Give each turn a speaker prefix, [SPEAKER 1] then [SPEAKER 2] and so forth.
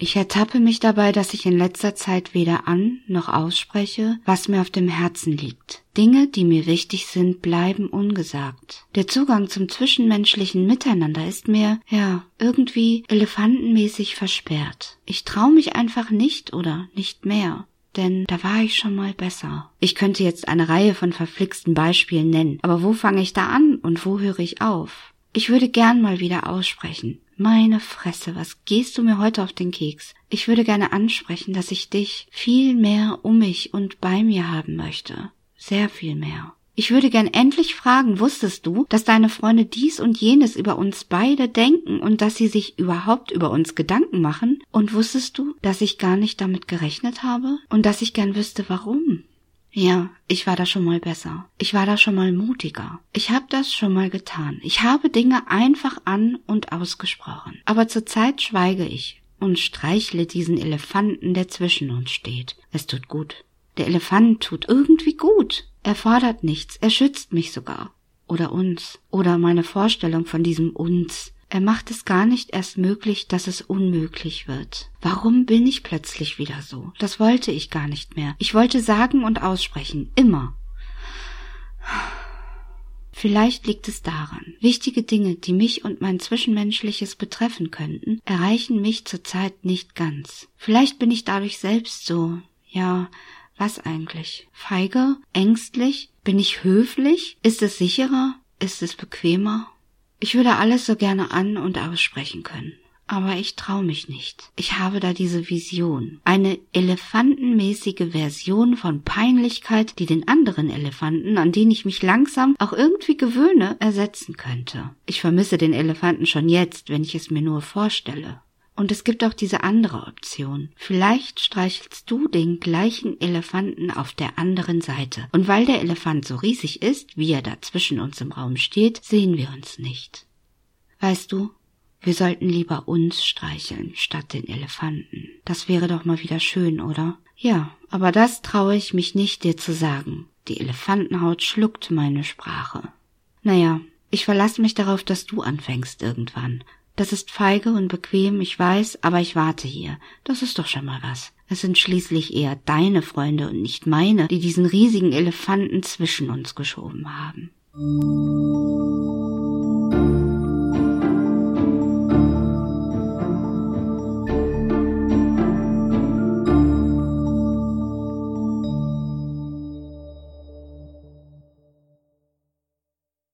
[SPEAKER 1] Ich ertappe mich dabei, dass ich in letzter Zeit weder an noch ausspreche, was mir auf dem Herzen liegt. Dinge, die mir wichtig sind, bleiben ungesagt. Der Zugang zum zwischenmenschlichen Miteinander ist mir, ja, irgendwie elefantenmäßig versperrt. Ich traue mich einfach nicht oder nicht mehr denn da war ich schon mal besser. Ich könnte jetzt eine Reihe von verflixten Beispielen nennen, aber wo fange ich da an und wo höre ich auf? Ich würde gern mal wieder aussprechen. Meine Fresse, was gehst du mir heute auf den Keks? Ich würde gerne ansprechen, dass ich dich viel mehr um mich und bei mir haben möchte. Sehr viel mehr. Ich würde gern endlich fragen, wusstest du, dass deine Freunde dies und jenes über uns beide denken und dass sie sich überhaupt über uns Gedanken machen? Und wusstest du, dass ich gar nicht damit gerechnet habe? Und dass ich gern wüsste, warum? Ja, ich war da schon mal besser. Ich war da schon mal mutiger. Ich habe das schon mal getan. Ich habe Dinge einfach an und ausgesprochen. Aber zurzeit schweige ich und streichle diesen Elefanten, der zwischen uns steht. Es tut gut. Der Elefant tut irgendwie gut. Er fordert nichts, er schützt mich sogar. Oder uns. Oder meine Vorstellung von diesem uns. Er macht es gar nicht erst möglich, dass es unmöglich wird. Warum bin ich plötzlich wieder so? Das wollte ich gar nicht mehr. Ich wollte sagen und aussprechen. Immer. Vielleicht liegt es daran. Wichtige Dinge, die mich und mein Zwischenmenschliches betreffen könnten, erreichen mich zurzeit nicht ganz. Vielleicht bin ich dadurch selbst so, ja, was eigentlich? Feige? Ängstlich? Bin ich höflich? Ist es sicherer? Ist es bequemer? Ich würde alles so gerne an und aussprechen können. Aber ich traue mich nicht. Ich habe da diese Vision. Eine elefantenmäßige Version von Peinlichkeit, die den anderen Elefanten, an den ich mich langsam auch irgendwie gewöhne, ersetzen könnte. Ich vermisse den Elefanten schon jetzt, wenn ich es mir nur vorstelle. Und es gibt auch diese andere Option. Vielleicht streichelst du den gleichen Elefanten auf der anderen Seite. Und weil der Elefant so riesig ist, wie er da zwischen uns im Raum steht, sehen wir uns nicht. Weißt du, wir sollten lieber uns streicheln statt den Elefanten. Das wäre doch mal wieder schön, oder? Ja, aber das traue ich mich nicht dir zu sagen. Die Elefantenhaut schluckt meine Sprache. Naja, ich verlasse mich darauf, dass du anfängst irgendwann. Das ist feige und bequem, ich weiß, aber ich warte hier. Das ist doch schon mal was. Es sind schließlich eher deine Freunde und nicht meine, die diesen riesigen Elefanten zwischen uns geschoben haben.